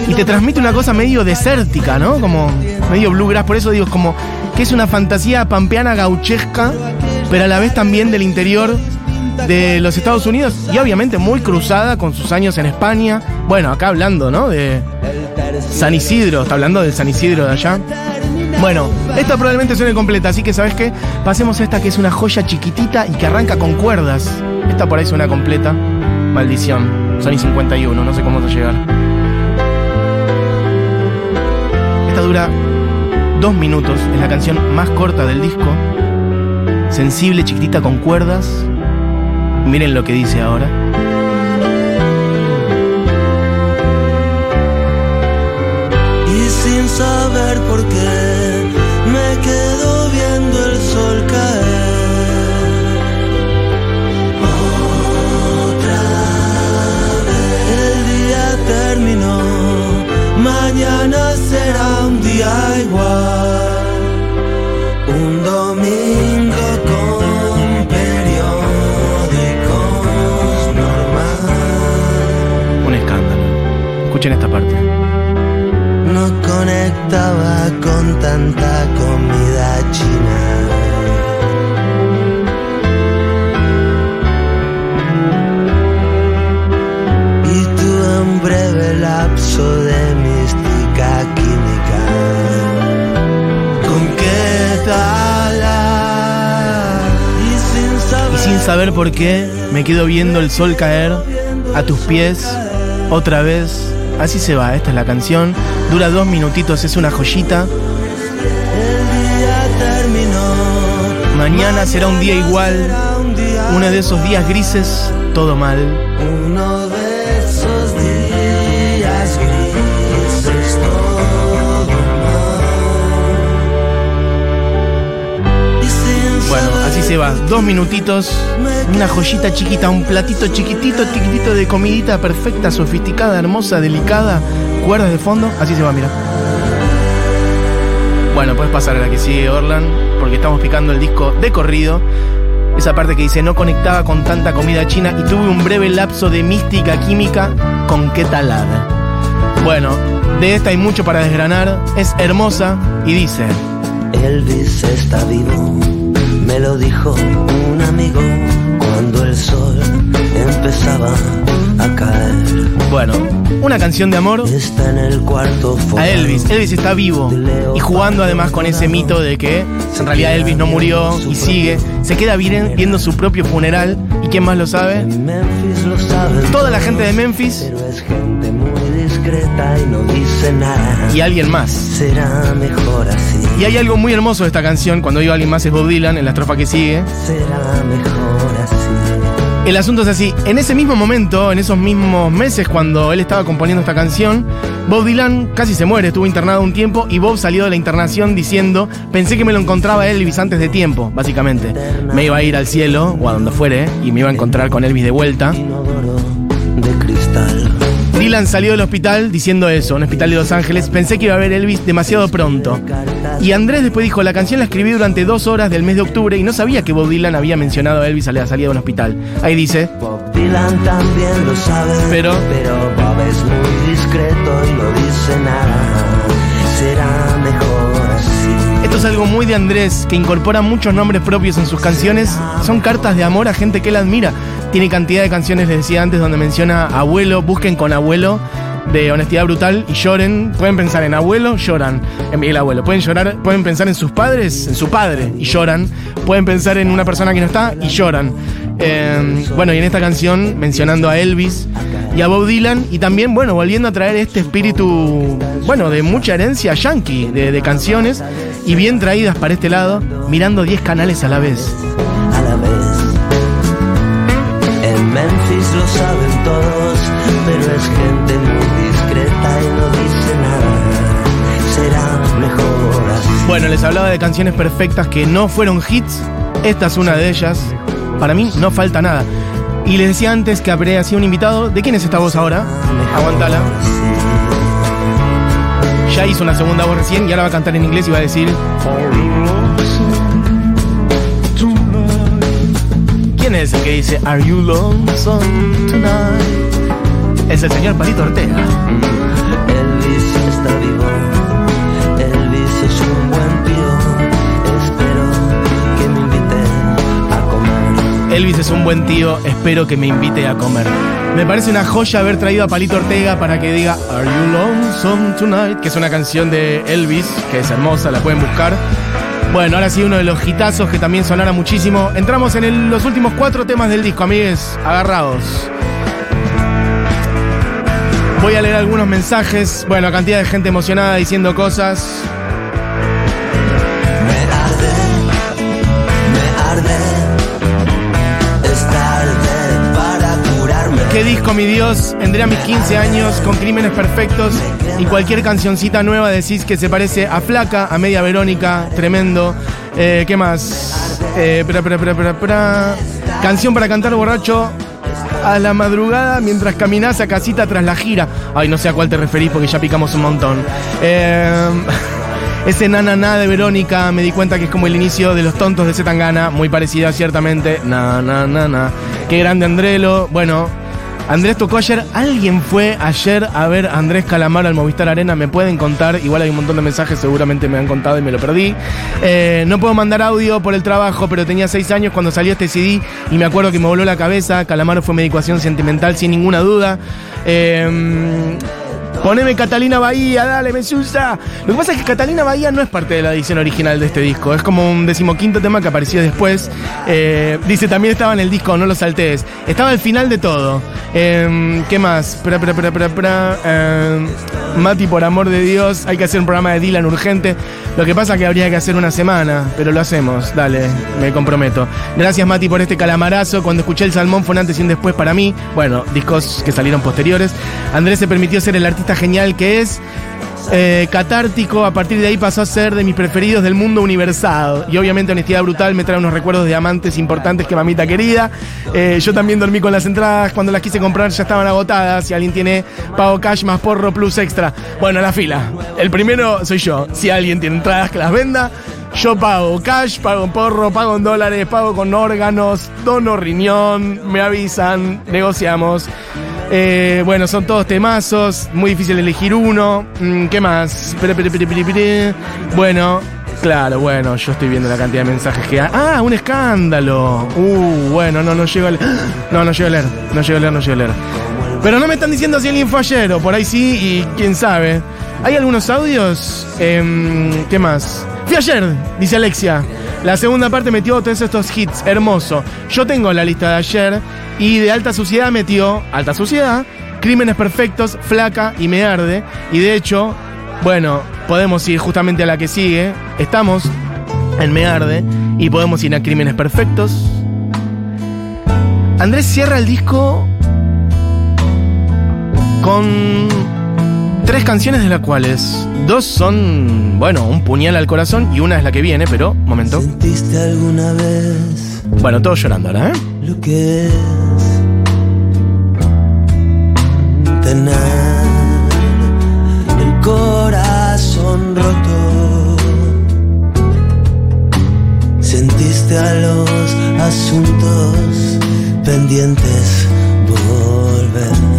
Speaker 1: Y te transmite una cosa medio desértica, ¿no? Como medio bluegrass. Por eso digo, como que es una fantasía pampeana gauchesca, pero a la vez también del interior de los Estados Unidos. Y obviamente muy cruzada con sus años en España. Bueno, acá hablando, ¿no? De San Isidro. Está hablando del San Isidro de allá. Bueno, esta probablemente suene completa, así que ¿sabes qué? Pasemos a esta que es una joya chiquitita y que arranca con cuerdas. Esta por ahí suena completa. Maldición. Sony 51, no sé cómo vas a llegar. Esta dura dos minutos, es la canción más corta del disco. Sensible, chiquitita con cuerdas. Miren lo que dice ahora.
Speaker 2: Y sin saber por qué me quedo viendo el sol caer. Otra vez el día terminó, mañana será un día igual. Un domingo con periódicos normal.
Speaker 1: Un escándalo. Escuchen esta parte.
Speaker 2: Conectaba con tanta comida china. Y tuve un breve lapso de mística química. ¿Con qué tal? Y sin saber
Speaker 1: por qué, me quedo viendo el sol caer a tus pies otra vez. Así se va, esta es la canción. Dura dos minutitos, es una joyita.
Speaker 2: el día terminó.
Speaker 1: Mañana será un día igual. Uno de esos días grises, todo mal. Se va. Dos minutitos, una joyita chiquita, un platito chiquitito, chiquitito de comidita perfecta, sofisticada, hermosa, delicada, cuerdas de fondo. Así se va, mira. Bueno, puedes pasar a la que sigue, Orlan, porque estamos picando el disco de corrido. Esa parte que dice no conectaba con tanta comida china y tuve un breve lapso de mística química con qué talada. Bueno, de esta hay mucho para desgranar. Es hermosa y dice.
Speaker 2: Elvis está vivo, me lo dijo un amigo cuando el sol empezaba a caer.
Speaker 1: Bueno, una canción de amor
Speaker 2: Está en el cuarto
Speaker 1: a. Elvis. Elvis está vivo y jugando además con ese mito de que en realidad Elvis no murió y sigue. Se queda viendo su propio funeral. ¿Y quién más lo sabe? Toda la gente de Memphis
Speaker 2: discreta y no dice nada.
Speaker 1: y alguien más.
Speaker 2: Será mejor así.
Speaker 1: Y hay algo muy hermoso de esta canción, cuando digo alguien más es Bob Dylan, en la estrofa que sigue.
Speaker 2: Será mejor así.
Speaker 1: El asunto es así, en ese mismo momento, en esos mismos meses cuando él estaba componiendo esta canción, Bob Dylan casi se muere, estuvo internado un tiempo y Bob salió de la internación diciendo, pensé que me lo encontraba Elvis antes de tiempo, básicamente. Me iba a ir al cielo o a donde fuere y me iba a encontrar con Elvis de vuelta.
Speaker 2: De cristal.
Speaker 1: Dylan salió del hospital diciendo eso, un hospital de Los Ángeles. Pensé que iba a ver Elvis demasiado pronto. Y Andrés después dijo, la canción la escribí durante dos horas del mes de octubre y no sabía que Bob Dylan había mencionado a Elvis a la salida de un hospital. Ahí dice,
Speaker 2: Bob Dylan también lo sabe.
Speaker 1: Pero-
Speaker 2: Pero Bob es muy discreto y no dice nada. Será mejor así.
Speaker 1: esto es algo muy de Andrés, que incorpora muchos nombres propios en sus canciones. Son cartas de amor a gente que él admira. Tiene cantidad de canciones, les decía antes, donde menciona abuelo, busquen con abuelo. De honestidad brutal y lloren. Pueden pensar en abuelo, lloran. En Miguel Abuelo. Pueden llorar, pueden pensar en sus padres, en su padre y lloran. Pueden pensar en una persona que no está y lloran. Eh, bueno, y en esta canción mencionando a Elvis y a Bob Dylan y también, bueno, volviendo a traer este espíritu, bueno, de mucha herencia yankee, de, de canciones y bien traídas para este lado, mirando 10 canales a la vez.
Speaker 2: a la vez. En Memphis lo saben todos, pero es gente muy discreta y no dice nada. Será mejor así.
Speaker 1: Bueno, les hablaba de canciones perfectas que no fueron hits, esta es una de ellas. Para mí no falta nada. Y les decía antes que habría sido un invitado. ¿De quién es esta voz ahora? Aguantala. Ya hizo una segunda voz recién y ahora va a cantar en inglés y va a decir. ¿Quién es el que dice Are you lonesome tonight? Es el señor Palito Ortega.
Speaker 2: Elvis está vivo, Elvis es un buen tío. Espero que me invite a comer.
Speaker 1: Elvis es un buen tío, espero que me invite a comer. Me parece una joya haber traído a Palito Ortega para que diga Are You Lonesome Tonight, que es una canción de Elvis, que es hermosa, la pueden buscar. Bueno, ahora sí, uno de los hitazos que también sonara muchísimo. Entramos en el- los últimos cuatro temas del disco, amigues, agarrados. Voy a leer algunos mensajes. Bueno, cantidad de gente emocionada diciendo cosas. ¿Qué disco, mi Dios? Entré a mis 15 años con Crímenes Perfectos y cualquier cancioncita nueva decís que se parece a Flaca, a Media Verónica, tremendo. Eh, ¿Qué más? Eh, pra, pra, pra. Canción para cantar borracho a la madrugada mientras caminás a casita tras la gira. Ay, no sé a cuál te referís porque ya picamos un montón. Eh, ese nana na de Verónica me di cuenta que es como el inicio de los tontos de Zetangana, muy parecida ciertamente. Na na na na. Qué grande Andrelo. Bueno, Andrés tocó ayer. ¿Alguien fue ayer a ver a Andrés Calamaro al Movistar Arena? ¿Me pueden contar? Igual hay un montón de mensajes, seguramente me han contado y me lo perdí. Eh, no puedo mandar audio por el trabajo, pero tenía seis años cuando salió este CD y me acuerdo que me voló la cabeza. Calamaro fue mi ecuación sentimental, sin ninguna duda. Eh, Poneme Catalina Bahía, dale, me asusta. Lo que pasa es que Catalina Bahía no es parte de la edición original de este disco. Es como un decimoquinto tema que apareció después. Eh, dice, también estaba en el disco, no lo saltees. Estaba al final de todo. Eh, ¿Qué más? Pra, pra, pra. Eh, Mati, por amor de Dios, hay que hacer un programa de Dylan urgente. Lo que pasa es que habría que hacer una semana, pero lo hacemos, dale, me comprometo. Gracias Mati por este calamarazo. Cuando escuché el salmón fue antes y un después para mí. Bueno, discos que salieron posteriores. Andrés se permitió ser el artista genial que es. eh, catártico, a partir de ahí pasó a ser de mis preferidos del mundo universal. Y obviamente Honestidad Brutal me trae unos recuerdos de amantes importantes que mamita querida. Eh, yo también dormí con las entradas, cuando las quise comprar ya estaban agotadas. Si alguien tiene pago cash más porro plus extra. Bueno, la fila. El primero soy yo. Si alguien tiene entradas que las venda, yo pago cash, pago en porro, pago en dólares, pago con órganos, dono riñón, me avisan, negociamos. Eh, bueno, son todos temazos, muy difícil elegir uno. Mm, ¿Qué más? Bueno, claro, bueno, yo estoy viendo la cantidad de mensajes que hay. ¡Ah, un escándalo! Uh, bueno, no, no llego a leer. No, no llego a leer, no llego a leer, no llego a leer. Pero no me están diciendo si alguien fue ayer o por ahí sí y quién sabe. ¿Hay algunos audios? Em, ¿Qué más? Fui ayer, dice Alexia. La segunda parte metió todos estos hits, hermoso. Yo tengo la lista de ayer y de Alta Suciedad metió Alta Suciedad, Crímenes Perfectos, Flaca y Me Arde. Y de hecho, bueno, podemos ir justamente a la que sigue. Estamos en Me Arde y podemos ir a Crímenes Perfectos. Andrés cierra el disco con tres canciones de las cuales dos son, bueno, un puñal al corazón y una es la que viene, pero, momento.
Speaker 2: ¿Sentiste alguna vez
Speaker 1: Bueno, todos llorando ahora, ¿eh?
Speaker 2: lo que es tener el corazón roto. Sentiste a los asuntos pendientes volver.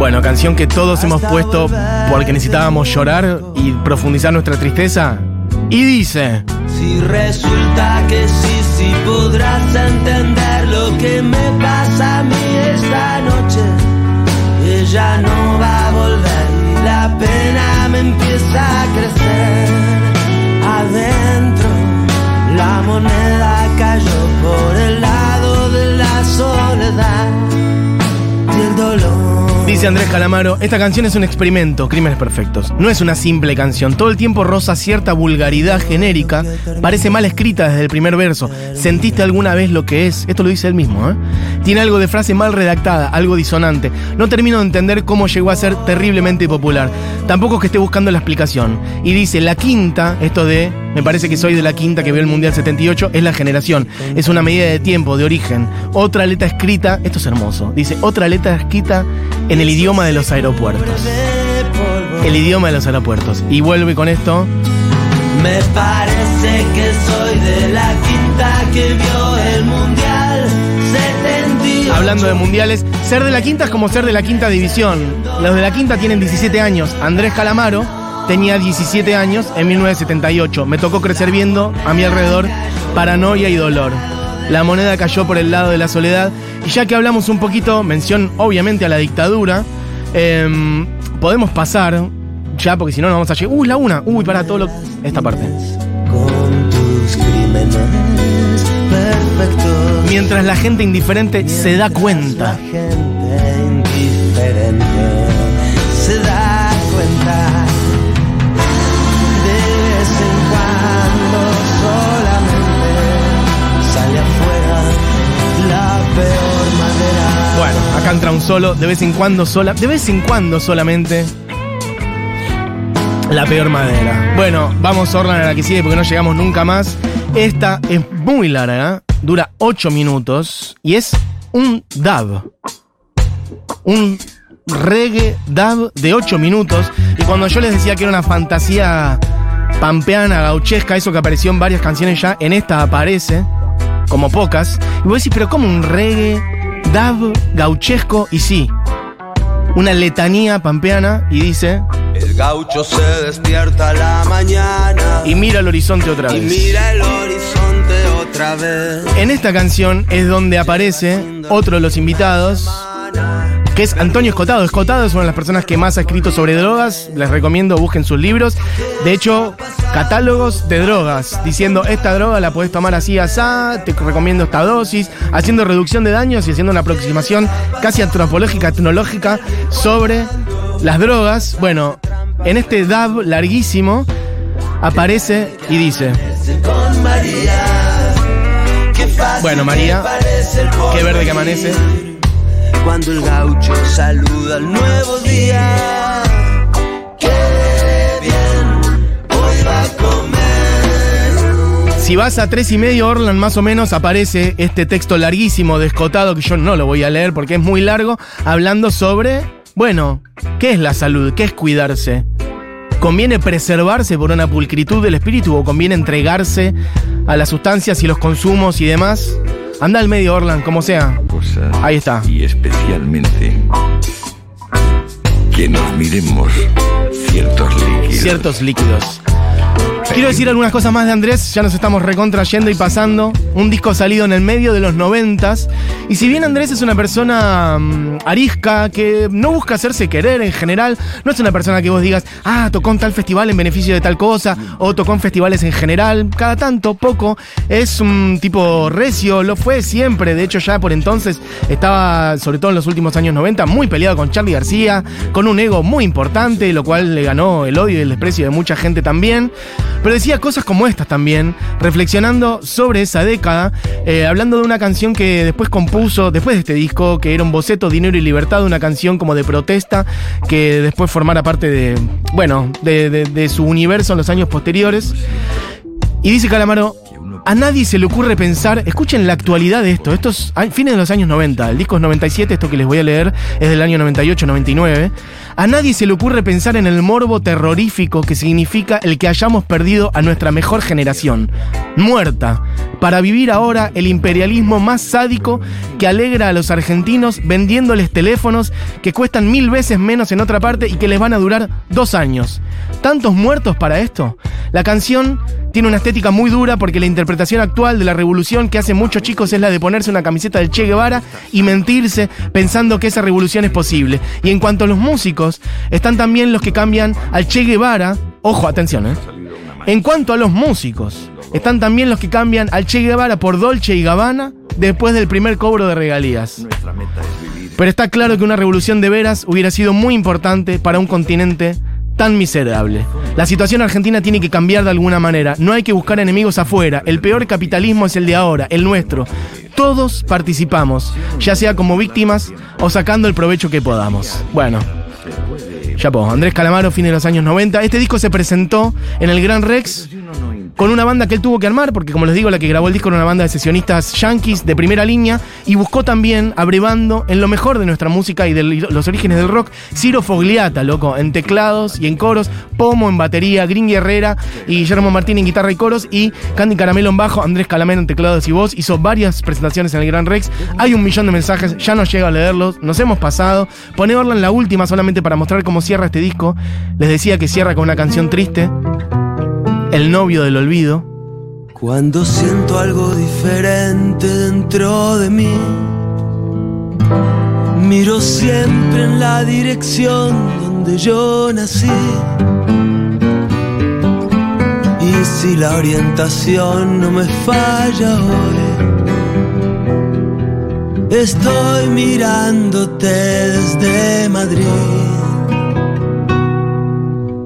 Speaker 1: Bueno, canción que todos hemos puesto porque necesitábamos llorar y profundizar nuestra tristeza. Y dice,
Speaker 2: Si resulta que sí, sí podrás entender lo que me pasa a mí esta noche. Ella no va a volver y la pena me empieza a crecer. Adentro la moneda cayó por el lado de la soledad y el dolor.
Speaker 1: Dice Andrés Calamaro, esta canción es un experimento, Crímenes Perfectos. No es una simple canción, todo el tiempo roza cierta vulgaridad genérica, parece mal escrita desde el primer verso. ¿Sentiste alguna vez lo que es? Esto lo dice él mismo, ¿eh? Tiene algo de frase mal redactada, algo disonante. No termino de entender cómo llegó a ser terriblemente popular. Tampoco es que esté buscando la explicación. Y dice, la quinta, esto de, me parece que soy de la quinta que vio el Mundial 78, es la generación. Es una medida de tiempo, de origen. Otra letra escrita, esto es hermoso, dice, otra letra escrita en el idioma de los aeropuertos. El idioma de los aeropuertos. Y vuelve con esto.
Speaker 2: Me parece que soy de la quinta que vio el mundial 78.
Speaker 1: Hablando de mundiales, ser de la quinta es como ser de la quinta división. Los de la quinta tienen 17 años. Andrés Calamaro tenía 17 años en 1978. Me tocó crecer viendo a mi alrededor paranoia y dolor. La moneda cayó por el lado de la soledad. Y ya que hablamos un poquito, mención obviamente a la dictadura, em, podemos pasar, ya porque si no nos vamos a llegar. Uy, la una. Uy, para todo lo. Esta parte.
Speaker 2: con tus.
Speaker 1: Mientras la gente indiferente se da cuenta. Entra un solo, de vez en cuando sola, de vez en cuando solamente. La peor madera. Bueno, vamos Orlan a la que sigue porque no llegamos nunca más. Esta es muy larga, dura 8 minutos y es un dab. Un reggae dab de 8 minutos. Y cuando yo les decía que era una fantasía pampeana, gauchesca, eso que apareció en varias canciones ya, en esta aparece, como pocas. Y vos decís, pero como un reggae dab gauchesco? Y sí, una letanía pampeana y dice,
Speaker 2: El gaucho se despierta a la mañana
Speaker 1: y mira el horizonte otra
Speaker 2: y
Speaker 1: vez.
Speaker 2: mira el horizonte otra vez.
Speaker 1: En esta canción es donde aparece otro de los invitados, que es Antonio Escotado. Escotado es una de las personas que más ha escrito sobre drogas. Les recomiendo, busquen sus libros. De hecho, catálogos de drogas, diciendo esta droga la podés tomar así, asá, te recomiendo esta dosis, haciendo reducción de daños y haciendo una aproximación casi antropológica, etnológica sobre las drogas. Bueno, en este DAB larguísimo aparece y dice. Bueno, María, qué verde que amanece.
Speaker 2: Cuando el gaucho saluda al nuevo día. Bien, hoy va a comer.
Speaker 1: Si vas a tres y medio, Orlan, más o menos, aparece este texto larguísimo de Escotado, que yo no lo voy a leer porque es muy largo, hablando sobre, bueno, ¿qué es la salud? ¿Qué es cuidarse? ¿Conviene preservarse por una pulcritud del espíritu o conviene entregarse a las sustancias y los consumos y demás? Anda al medio, Orlan, como sea.
Speaker 4: cosas
Speaker 1: Ahí está.
Speaker 4: y especialmente que nos miremos ciertos líquidos.
Speaker 1: ciertos líquidos. Quiero decir algunas cosas más de Andrés, ya nos estamos recontrayendo y pasando. Un disco salido en el medio de los noventas. Y si bien Andrés es una persona mm, arisca, que no busca hacerse querer en general, no es una persona que vos digas, ah, tocó en tal festival en beneficio de tal cosa, o tocó en festivales en general, cada tanto, poco. Es un tipo recio, lo fue siempre. De hecho, ya por entonces estaba, sobre todo en los últimos años 90, muy peleado con Charlie García, con un ego muy importante, lo cual le ganó el odio y el desprecio de mucha gente también. Pero decía cosas como estas también, reflexionando sobre esa década, eh, hablando de una canción que después compuso, después de este disco, que era un boceto, Dinero y Libertad, una canción como de protesta, que después formara parte de, bueno, de, de- de su universo en los años posteriores. Y dice Calamaro, A nadie se le ocurre pensar, escuchen la actualidad de esto, esto es fines de los años 90, el disco es 97, esto que les voy a leer es del año 98-99. A nadie se le ocurre pensar en el morbo terrorífico que significa el que hayamos perdido a nuestra mejor generación, muerta, para vivir ahora el imperialismo más sádico que alegra a los argentinos vendiéndoles teléfonos que cuestan mil veces menos en otra parte y que les van a durar dos años. ¿Tantos muertos para esto? La canción tiene una estética muy dura porque la interpretación actual de la revolución que hacen muchos chicos es la de ponerse una camiseta del Che Guevara y mentirse pensando que esa revolución es posible. Y en cuanto a los músicos, están también los que cambian al Che Guevara. Ojo, atención, ¿eh? En cuanto a los músicos, están también los que cambian al Che Guevara por Dolce y Gabbana después del primer cobro de regalías. Pero está claro que una revolución de veras hubiera sido muy importante para un continente tan miserable. La situación argentina tiene que cambiar de alguna manera. No hay que buscar enemigos afuera. El peor capitalismo es el de ahora, el nuestro. Todos participamos, ya sea como víctimas o sacando el provecho que podamos. Bueno. Ya pues, Andrés Calamaro, fin de los años 90. Este disco se presentó en el Gran Rex con una banda que él tuvo que armar, porque como les digo, la que grabó el disco era una banda de sesionistas yankees de primera línea, y buscó también, abrevando en lo mejor de nuestra música y de los orígenes del rock, Ciro Fogliata, loco, en teclados y en coros, Pomo en batería, Green Guerrera y Guillermo Martín en guitarra y coros, y Candy Caramelo en bajo, Andrés Calamero en teclados y voz, hizo varias presentaciones en el Gran Rex, hay un millón de mensajes, ya no llega a leerlos, nos hemos pasado, pone en la última solamente para mostrar cómo cierra este disco, les decía que cierra con una canción triste, el novio del olvido.
Speaker 2: Cuando siento algo diferente dentro de mí, miro siempre en la dirección donde yo nací. Y si la orientación no me falla hoy, estoy mirándote desde Madrid.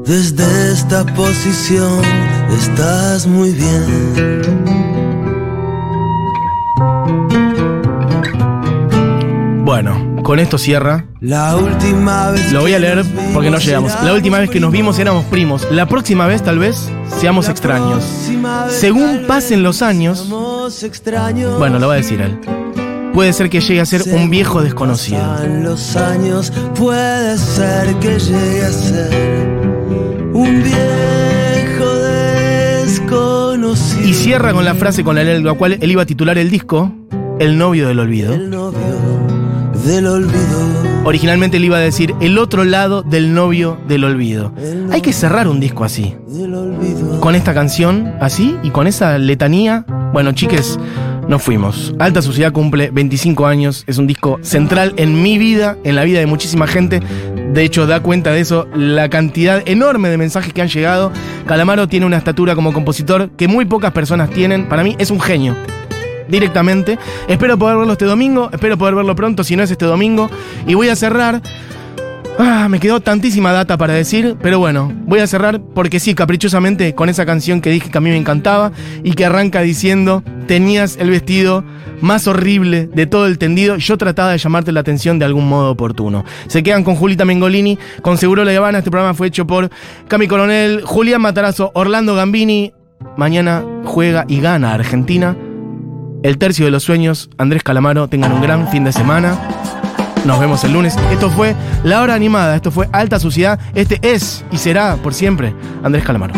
Speaker 2: Desde esta posición estás muy bien.
Speaker 1: Bueno, con esto cierra.
Speaker 2: La última vez.
Speaker 1: Lo voy a leer porque no llegamos. La última vez que nos vimos éramos primos. La próxima vez, tal vez, seamos extraños. Según pasen los años. Bueno, lo va a decir él puede ser que llegue a ser un viejo desconocido.
Speaker 2: los años, puede ser que llegue a ser un viejo desconocido.
Speaker 1: Y cierra con la frase con la, cual él iba a titular el disco, El novio del olvido.
Speaker 2: El novio del olvido.
Speaker 1: Originalmente él iba a decir El otro lado del novio del olvido. Hay que cerrar un disco así. Con esta canción así y con esa letanía. Bueno, chiques, nos fuimos. Alta Sociedad cumple 25 años, es un disco central en mi vida, en la vida de muchísima gente. De hecho, da cuenta de eso la cantidad enorme de mensajes que han llegado. Calamaro tiene una estatura como compositor que muy pocas personas tienen. Para mí es un genio. Directamente. Espero poder verlo este domingo. Espero poder verlo pronto, si no es este domingo. Y voy a cerrar Ah, me quedó tantísima data para decir, pero bueno, voy a cerrar porque sí, caprichosamente con esa canción que dije que a mí me encantaba y que arranca diciendo, tenías el vestido más horrible de todo el tendido, yo trataba de llamarte la atención de algún modo oportuno. Se quedan con Julita Mengolini, con Seguro La Habana, este programa fue hecho por Cami Coronel, Julián Matarazo, Orlando Gambini, mañana juega y gana Argentina. El tercio de los sueños, Andrés Calamaro, tengan un gran fin de semana. Nos vemos el lunes. Esto fue La Hora Animada, esto fue Alta Suciedad. Este es y será por siempre Andrés Calamaro.